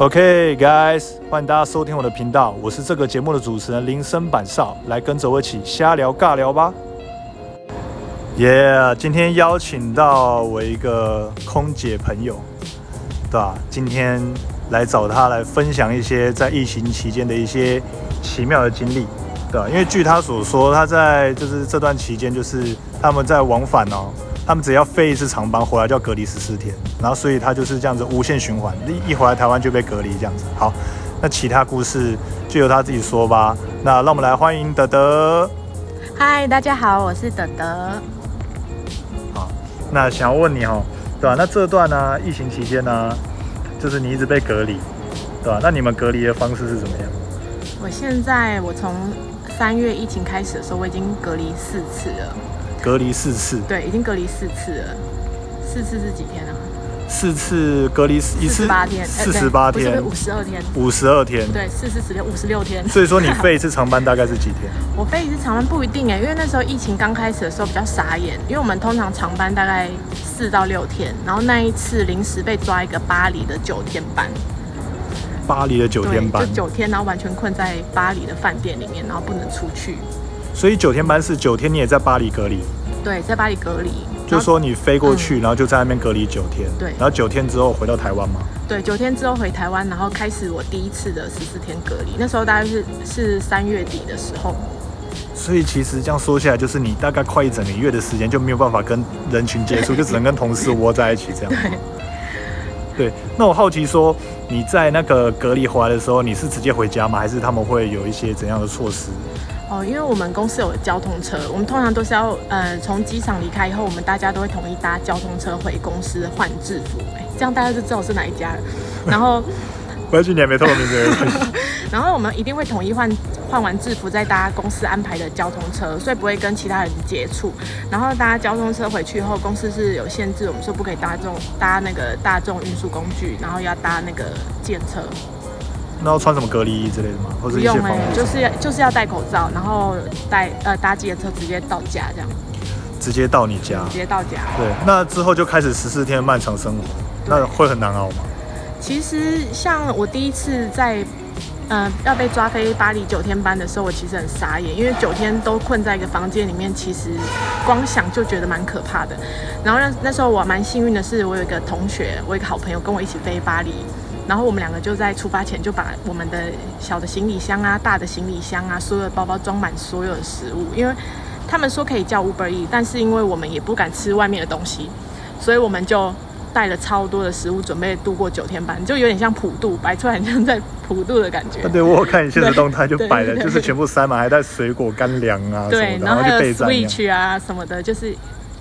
OK guys，欢迎大家收听我的频道，我是这个节目的主持人林森板少，来跟着我一起瞎聊尬聊吧。耶，今天邀请到我一个空姐朋友，对吧？今天来找她来分享一些在疫情期间的一些奇妙的经历，对吧？因为据她所说，她在就是这段期间，就是他们在往返哦。他们只要飞一次长班回来就要隔离十四天，然后所以他就是这样子无限循环，一一回来台湾就被隔离这样子。好，那其他故事就由他自己说吧。那让我们来欢迎德德。嗨，大家好，我是德德。好，那想要问你哦，对吧？那这段呢，疫情期间呢，就是你一直被隔离，对吧？那你们隔离的方式是怎么样？我现在我从三月疫情开始的时候，我已经隔离四次了。隔离四次，对，已经隔离四次了。四次是几天啊？四次隔离一次，四十八天，四十八天，五十二天，五十二天，对，四四十六，五十六天。所以说你飞一次长班大概是几天？我飞一次长班不一定哎，因为那时候疫情刚开始的时候比较傻眼，因为我们通常长班大概四到六天，然后那一次临时被抓一个巴黎的九天班。巴黎的九天班，就九天，然后完全困在巴黎的饭店里面，然后不能出去。所以九天班是九天，你也在巴黎隔离？对，在巴黎隔离。就说你飞过去，然后就在那边隔离九天。对。然后九天之后回到台湾吗？对，九天之后回台湾，然后开始我第一次的十四天隔离。那时候大概是是三月底的时候。所以其实这样说起来，就是你大概快一整个月的时间就没有办法跟人群接触，就只能跟同事窝在一起这样。对。对。那我好奇说，你在那个隔离回来的时候，你是直接回家吗？还是他们会有一些怎样的措施？哦，因为我们公司有交通车，我们通常都是要，呃，从机场离开以后，我们大家都会统一搭交通车回公司换制服，哎，这样大家就知道是哪一家了。然后，我要去年没透露名字。然后我们一定会统一换换完制服再搭公司安排的交通车，所以不会跟其他人接触。然后搭交通车回去以后，公司是有限制，我们说不可以搭这种搭那个大众运输工具，然后要搭那个电车。那要穿什么隔离衣之类的吗？或者不用哎，就是要就是要戴口罩，然后带呃搭计程车直接到家这样。直接到你家？直接到家。对，那之后就开始十四天漫长生活，那会很难熬吗？其实像我第一次在呃要被抓飞巴黎九天班的时候，我其实很傻眼，因为九天都困在一个房间里面，其实光想就觉得蛮可怕的。然后那那时候我蛮幸运的是，我有一个同学，我一个好朋友跟我一起飞巴黎。然后我们两个就在出发前就把我们的小的行李箱啊、大的行李箱啊、所有的包包装满所有的食物，因为他们说可以叫 Uber E，但是因为我们也不敢吃外面的东西，所以我们就带了超多的食物，准备度过九天班，就有点像普渡，摆出来很像在普渡的感觉。对，我看你现在动态就摆了，就是全部塞满，还带水果、干粮啊，对，然后还有 Switch 啊什么的，就是。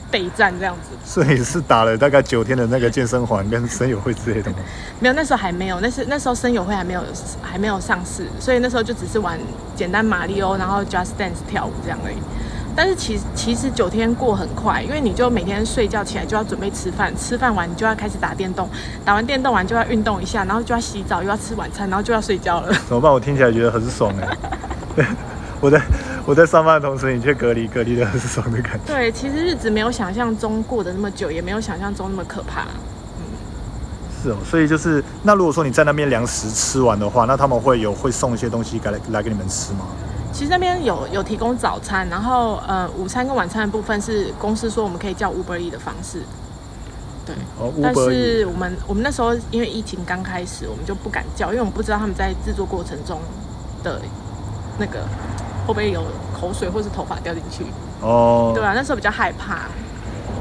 备战这样子，所以是打了大概九天的那个健身环跟生友会之类的吗？没有，那时候还没有，那是那时候生友会还没有还没有上市，所以那时候就只是玩简单马里奥，然后 Just Dance 跳舞这样而已。但是其其实九天过很快，因为你就每天睡觉起来就要准备吃饭，吃饭完你就要开始打电动，打完电动完就要运动一下，然后就要洗澡，又要吃晚餐，然后就要睡觉了。怎么办？我听起来觉得很爽哎。我在我在上班的同时，你却隔离隔离的很爽的感觉。对，其实日子没有想象中过得那么久，也没有想象中那么可怕。嗯，是哦，所以就是那如果说你在那边粮食吃完的话，那他们会有会送一些东西来来给你们吃吗？其实那边有有提供早餐，然后呃午餐跟晚餐的部分是公司说我们可以叫 Uber E 的方式。对，哦，但是我们我们那时候因为疫情刚开始，我们就不敢叫，因为我们不知道他们在制作过程中的那个。会不会有口水或是头发掉进去？哦，对啊，那时候比较害怕。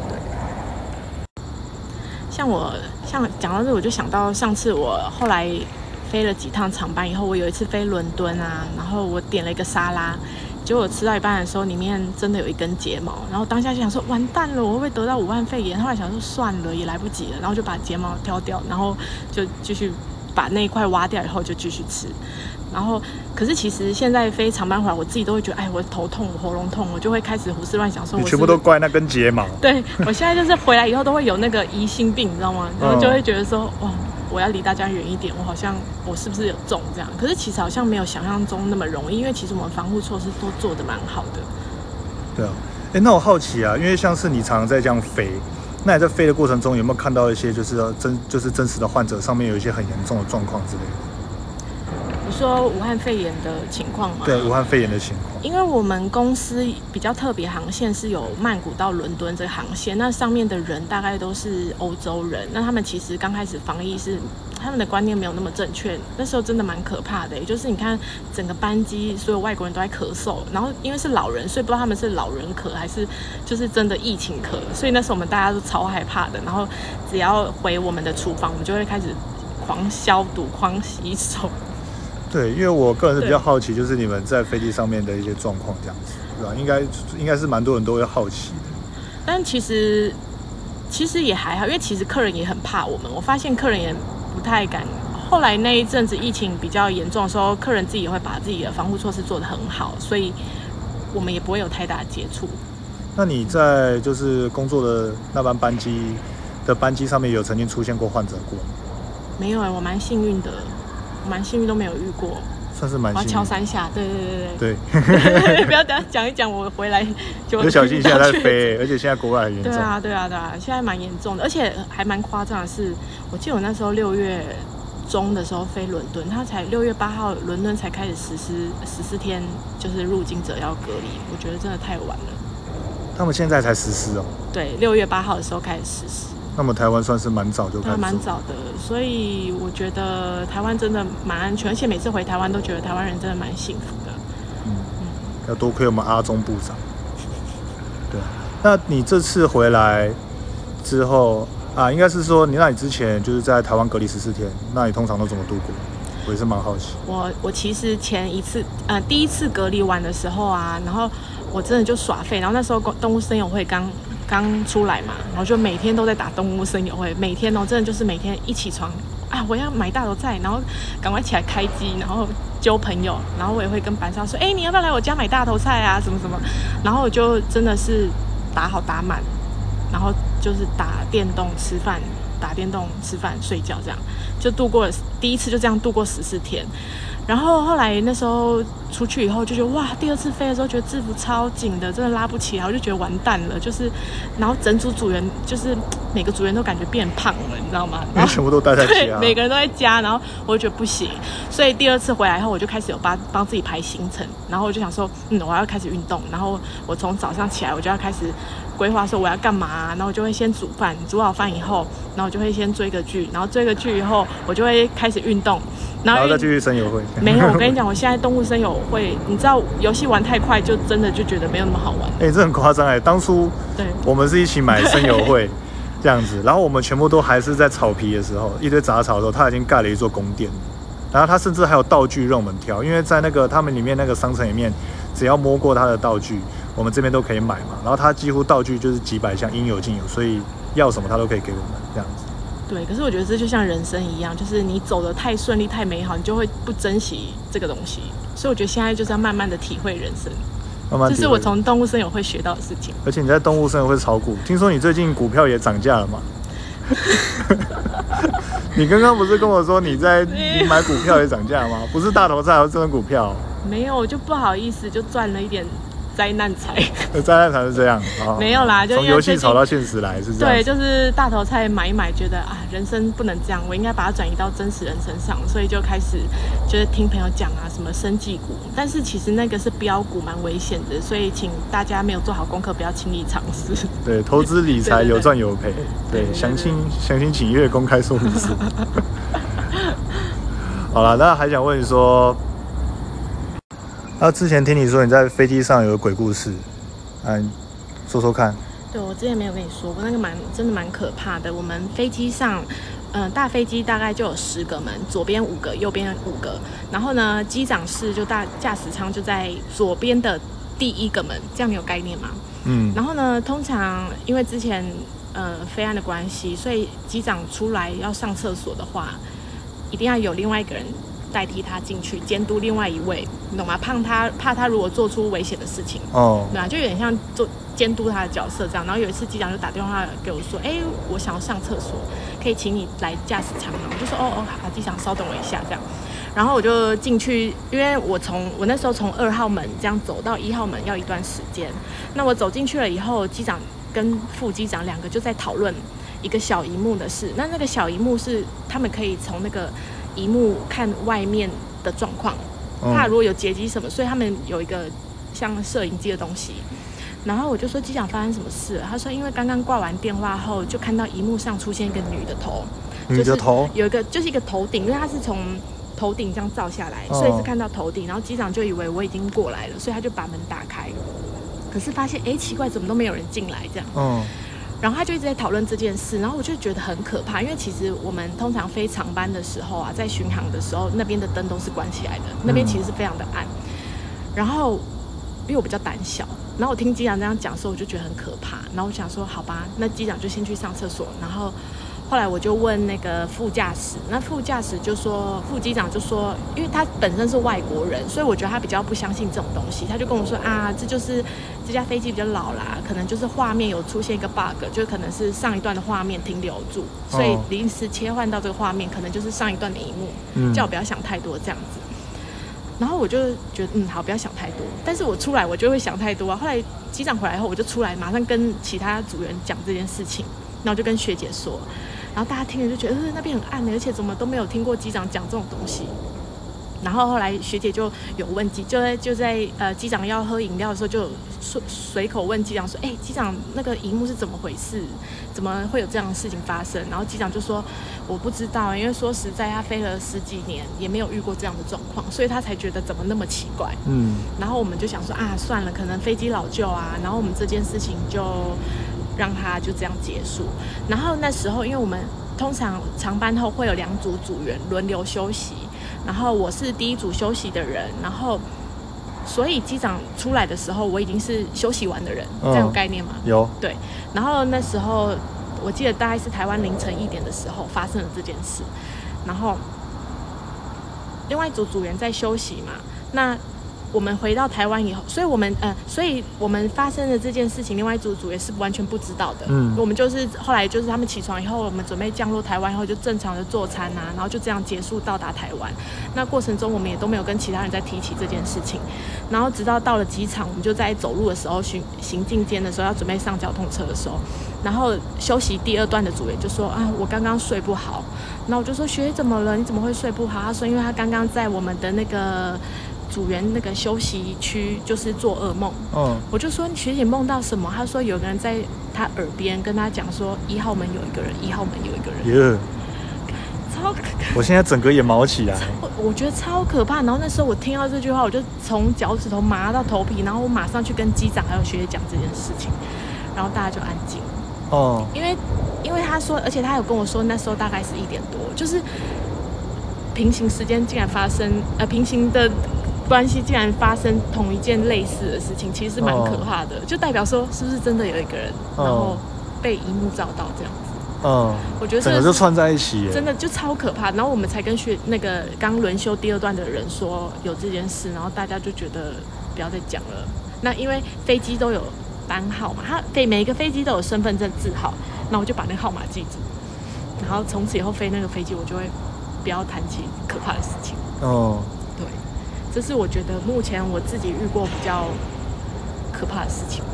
对，像我像讲到这，我就想到上次我后来飞了几趟长班以后，我有一次飞伦敦啊，然后我点了一个沙拉，结果我吃到一半的时候，里面真的有一根睫毛，然后当下就想说完蛋了，我会不会得到五万肺炎？后来想说算了，也来不及了，然后就把睫毛挑掉，然后就继续把那一块挖掉以后就继续吃。然后，可是其实现在飞长班回来，我自己都会觉得，哎，我头痛，我喉咙痛，我就会开始胡思乱想，说，你全部都怪那根睫毛。对，我现在就是回来以后都会有那个疑心病，你知道吗？然后就会觉得说，哇，我要离大家远一点，我好像我是不是有中这样？可是其实好像没有想象中那么容易，因为其实我们防护措施都做的蛮好的。对啊，哎，那我好奇啊，因为像是你常常在这样飞，那你在飞的过程中有没有看到一些就是真就是真实的患者上面有一些很严重的状况之类的？你说武汉肺炎的情况吗？对，武汉肺炎的情况。因为我们公司比较特别航线是有曼谷到伦敦这个航线，那上面的人大概都是欧洲人，那他们其实刚开始防疫是他们的观念没有那么正确，那时候真的蛮可怕的，也就是你看整个班机所有外国人都在咳嗽，然后因为是老人，所以不知道他们是老人咳还是就是真的疫情咳，所以那时候我们大家都超害怕的，然后只要回我们的厨房，我们就会开始狂消毒、狂洗手。对，因为我个人是比较好奇，就是你们在飞机上面的一些状况，这样子，对吧？应该应该是蛮多人都会好奇的。但其实其实也还好，因为其实客人也很怕我们。我发现客人也不太敢。后来那一阵子疫情比较严重的时候，客人自己也会把自己的防护措施做得很好，所以我们也不会有太大的接触。那你在就是工作的那班班机的班机上面有曾经出现过患者过吗？没有哎、我蛮幸运的，我蛮幸运都没有遇过。算是蛮。敲三下，对对对对，对，不要等下讲一讲，我回来就 有小心一下在飞，而且现在国外很严重。对啊，对啊，对啊，现在蛮严重的，而且还蛮夸张的是，我记得我那时候六月中的时候飞伦敦，他才六月八号伦敦才开始实施十四天，就是入境者要隔离，我觉得真的太晚了。他们现在才实施哦，对，六月八号的时候开始实施，那么台湾算是蛮早就开始。蛮早的，所以我觉得台湾真的蛮安全，而且每次回台湾都觉得台湾人真的蛮幸福的。嗯，嗯要多亏我们阿中部长。对，那你这次回来之后啊，应该是说你那你之前就是在台湾隔离十四天，那你通常都怎么度过？我也是蛮好奇。我我其实前一次，呃，第一次隔离完的时候啊，然后我真的就耍废，然后那时候公动物森友会刚刚出来嘛，然后就每天都在打动物森友会，每天哦，真的就是每天一起床啊，我要买大头菜，然后赶快起来开机，然后揪朋友，然后我也会跟班上说，哎、你要不要来我家买大头菜啊，什么什么，然后我就真的是打好打满，然后就是打电动吃饭，打电动吃饭睡觉这样，就度过了第一次就这样度过十四天。然后后来那时候出去以后就觉得哇，第二次飞的时候觉得制服超紧的，真的拉不起来，我就觉得完蛋了。就是，然后整组组员就是每个组员都感觉变胖了，你知道吗？然后全部都待在对，家，每个人都在家，然后我就觉得不行，所以第二次回来以后，我就开始有帮帮自己排行程，然后我就想说，嗯，我要开始运动，然后我从早上起来我就要开始规划说我要干嘛、然后我就会先煮饭，煮好饭以后，然后我就会先追个剧，然后追个剧以后，我就会开始运动，然后再继续生友会。没有，我跟你讲，我现在动物森友会，你知道游戏玩太快，就真的就觉得没有那么好玩。哎、这很夸张哎！当初对，我们是一起买生友会这样子，然后我们全部都还是在草皮的时候，一堆杂草的时候，他已经盖了一座宫殿，然后他甚至还有道具让我们挑，因为在那个他们里面那个商城里面，只要摸过他的道具，我们这边都可以买嘛。然后他几乎道具就是几百项，应有尽有，所以要什么他都可以给我们这样子。对，可是我觉得这就像人生一样，就是你走的太顺利、太美好，你就会不珍惜这个东西。所以我觉得现在就是要慢慢的体会人生，慢慢这是我从动物森友会学到的事情。而且你在动物生友会炒股，听说你最近股票也涨价了嘛？你刚刚不是跟我说你在你买股票也涨价吗？不是大头菜，而是真股票。没有，我就不好意思，就赚了一点灾难财。灾难才是这样哦！没有啦就从游戏炒到现实来是这样。对，就是大头菜买一买，觉得啊，人生不能这样，我应该把它转移到真实人身上，所以就开始就是听朋友讲啊，什么生技股，但是其实那个是标股，蛮危险的，所以请大家没有做好功课，不要轻易尝试。对，投资理财有赚有赔。对详情详情请阅公开说明书。好了，那还想问你说，那之前听你说你在飞机上有个鬼故事，嗯，说说看。对，我之前没有跟你说过，那个蛮真的蛮可怕的。我们飞机上，嗯、大飞机大概就有十个门，左边五个，右边五个。然后呢，机长室就大驾驶舱就在左边的第一个门，这样你有概念吗？嗯，然后呢，通常因为之前呃飞安的关系，所以机长出来要上厕所的话，一定要有另外一个人代替他进去监督另外一位，你懂吗？怕他怕他如果做出危险的事情，哦，对啊，就有点像做监督他的角色这样。然后有一次机长就打电话给我说：“哎，我想要上厕所，可以请你来驾驶舱吗？”我就说：“哦哦，好，机长稍等我一下这样。”然后我就进去，因为我从我那时候从二号门这样走到一号门要一段时间。那我走进去了以后，机长跟副机长两个就在讨论一个小荧幕的事。那那个小荧幕是他们可以从那个荧幕看外面的状况，怕如果有劫机什么，所以他们有一个像摄影机的东西。然后我就说机长发生什么事了？他说因为刚刚挂完电话后，就看到荧幕上出现一个女的头，女的头有一个就是一个头顶，因为他是从头顶这样照下来，所以是看到头顶。然后机长就以为我已经过来了，所以他就把门打开。可是发现哎奇怪，怎么都没有人进来这样。嗯。然后他就一直在讨论这件事，然后我就觉得很可怕，因为其实我们通常飞长班的时候啊，在巡航的时候，那边的灯都是关起来的，那边其实是非常的暗。然后因为我比较胆小。然后我听机长这样讲的时候，我就觉得很可怕。然后我想说，好吧，那机长就先去上厕所。然后后来我就问那个副驾驶，那副驾驶就说，副机长就说，因为他本身是外国人，所以我觉得他比较不相信这种东西。他就跟我说啊，这就是这架飞机比较老啦，可能就是画面有出现一个 bug，就可能是上一段的画面停留住，所以临时切换到这个画面，可能就是上一段的一幕，叫我不要想太多这样子。然后我就觉得，嗯，好，不要想太多。但是我出来，我就会想太多啊。后来机长回来后，我就出来，马上跟其他组员讲这件事情，然后就跟学姐说，然后大家听了就觉得，呃，那边很暗，而且怎么都没有听过机长讲这种东西。然后后来学姐就有问机，就在就在呃机长要喝饮料的时候，就随随口问机长说：“哎，机长那个荧幕是怎么回事？怎么会有这样的事情发生？”然后机长就说：“我不知道，因为说实在，他飞了十几年，也没有遇过这样的状况，所以他才觉得怎么那么奇怪。”嗯。然后我们就想说啊，算了，可能飞机老旧啊。然后我们这件事情就让他就这样结束。然后那时候，因为我们通常长班后会有两组组员轮流休息。然后我是第一组休息的人，然后所以机长出来的时候，我已经是休息完的人，这样有概念吗？有。对，然后那时候我记得大概是台湾凌晨一点的时候发生了这件事，然后另外一组组员在休息嘛，那。我们回到台湾以后，所以我们呃，所以我们发生的这件事情，另外一组组也是完全不知道的。嗯，我们就是后来就是他们起床以后，我们准备降落台湾以后，就正常的坐餐啊，然后就这样结束到达台湾。那过程中我们也都没有跟其他人再提起这件事情。然后直到到了机场，我们就在走路的时候行行进间的时候要准备上交通车的时候，然后休息第二段的组员就说啊，我刚刚睡不好。然后我就说学姐怎么了？你怎么会睡不好？他说因为他刚刚在我们的那个。组员那个休息区就是做噩梦，嗯，我就说学姐梦到什么？她说有个人在她耳边跟她讲说一号门有一个人，一号门有一个人，耶，超可，我现在整个也毛起来，我我觉得超可怕。然后那时候我听到这句话，我就从脚趾头麻到头皮，然后我马上去跟机长还有学姐讲这件事情，然后大家就安静，哦，因为因为他说，而且他有跟我说那时候大概是一点多，就是平行时间竟然发生，呃，平行的。关系竟然发生同一件类似的事情，其实蛮可怕的，就代表说是不是真的有一个人，然后被荧幕照到这样子。嗯，我觉得整个就串在一起，真的就超可怕。然后我们才跟学那个刚轮休第二段的人说有这件事，然后大家就觉得不要再讲了。那因为飞机都有班号嘛，它飞每一个飞机都有身份证字号，那我就把那个号码记住，然后从此以后飞那个飞机，我就会不要谈起可怕的事情。哦。这是我觉得目前我自己遇过比较可怕的事情。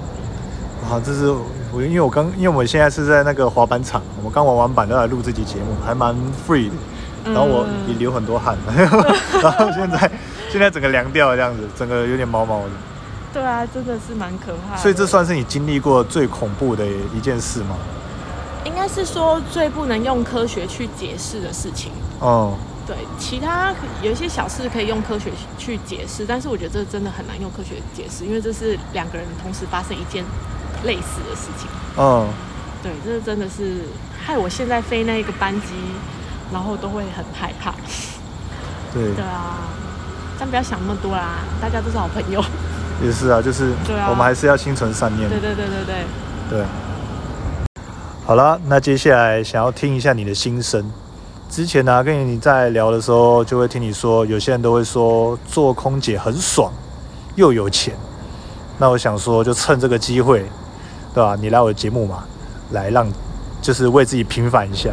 好，这是我因为我刚因为我们现在是在那个滑板场，我们刚玩完板都来录这期节目，还蛮 free 的。然后我也流很多汗，然后现在现在整个凉掉了这样子，整个有点毛毛的。对啊，真的是蛮可怕。所以这算是你经历过最恐怖的一件事吗？应该是说最不能用科学去解释的事情。哦。对，其他有一些小事可以用科学去解释，但是我觉得这真的很难用科学解释，因为这是两个人同时发生一件类似的事情。嗯，对，这真的是害我现在飞那个班机，然后都会很害怕。对，对啊，但不要想那么多啦，大家都是好朋友。也是啊，就是我们还是要心存善念。对对对对对。对。好了，那接下来想要听一下你的心声。之前呢，跟你在聊的时候，就会听你说，有些人都会说做空姐很爽，又有钱。那我想说，就趁这个机会，对吧？你来我的节目嘛，来让就是为自己平反一下。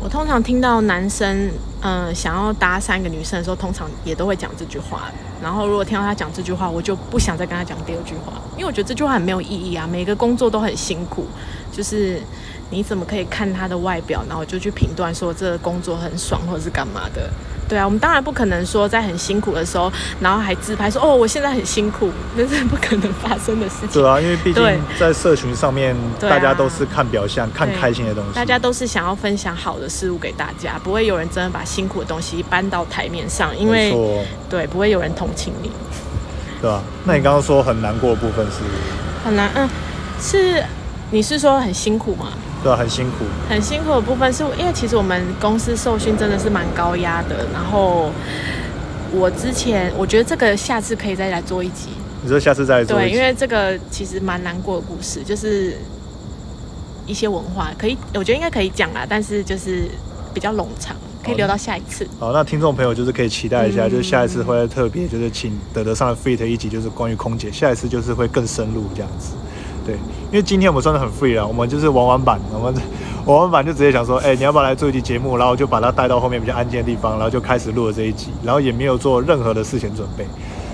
我通常听到男生嗯、想要搭讪一个女生的时候，通常也都会讲这句话。然后如果听到他讲这句话，我就不想再跟他讲第二句话，因为我觉得这句话很没有意义啊。每个工作都很辛苦，就是你怎么可以看他的外表，然后就去评断说这个工作很爽或者是干嘛的？对啊，我们当然不可能说在很辛苦的时候，然后还自拍说哦我现在很辛苦，那是不可能发生的事情。对啊，因为毕竟在社群上面，大家都是看表象、看开心的东西。大家都是想要分享好的事物给大家，不会有人真的把辛苦的东西搬到台面上，因为对不会有人同情你。对啊？那你刚刚说很难过的部分是，很难，嗯，是你是说很辛苦吗？对啊，很辛苦。很辛苦的部分是因为其实我们公司受训真的是蛮高压的，然后我之前我觉得这个下次可以再来做一集，你说下次再做一对，因为这个其实蛮难过的故事，就是一些文化可以，我觉得应该可以讲啦，但是就是比较冗长，可以留到下一次。好，那听众朋友就是可以期待一下，嗯就是下一次会特别就是请德德上的 fit 一集，就是关于空姐，下一次就是会更深入这样子。对，因为今天我们算的很 free 了，我们就是玩玩板，我们 玩玩板就直接想说，哎、你要不要来做一集节目？然后就把它带到后面比较安静的地方，然后就开始录了这一集，然后也没有做任何的事前准备，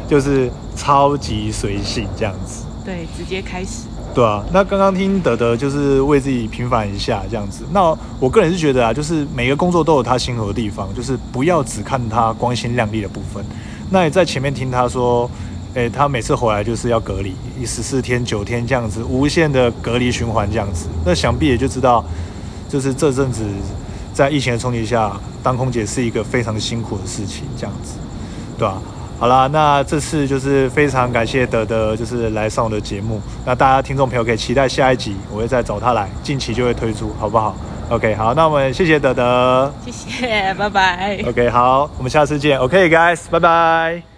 就是超级随性这样子。对，直接开始。对啊，那刚刚听德德就是为自己平反一下这样子。那我个人是觉得啊，就是每个工作都有他辛苦的地方，就是不要只看他光鲜亮丽的部分。那你在前面听他说，诶、他每次回来就是要隔离十四天、九天这样子，无限的隔离循环这样子。那想必也就知道，就是这阵子在疫情的冲击下，当空姐是一个非常辛苦的事情，这样子，对吧、好啦，那这次就是非常感谢德德，就是来上我的节目。那大家听众朋友可以期待下一集，我会再找他来，近期就会推出，好不好？OK，好，那我们谢谢德德。谢谢，拜拜。OK，好，我们下次见。OK，guys，、拜拜。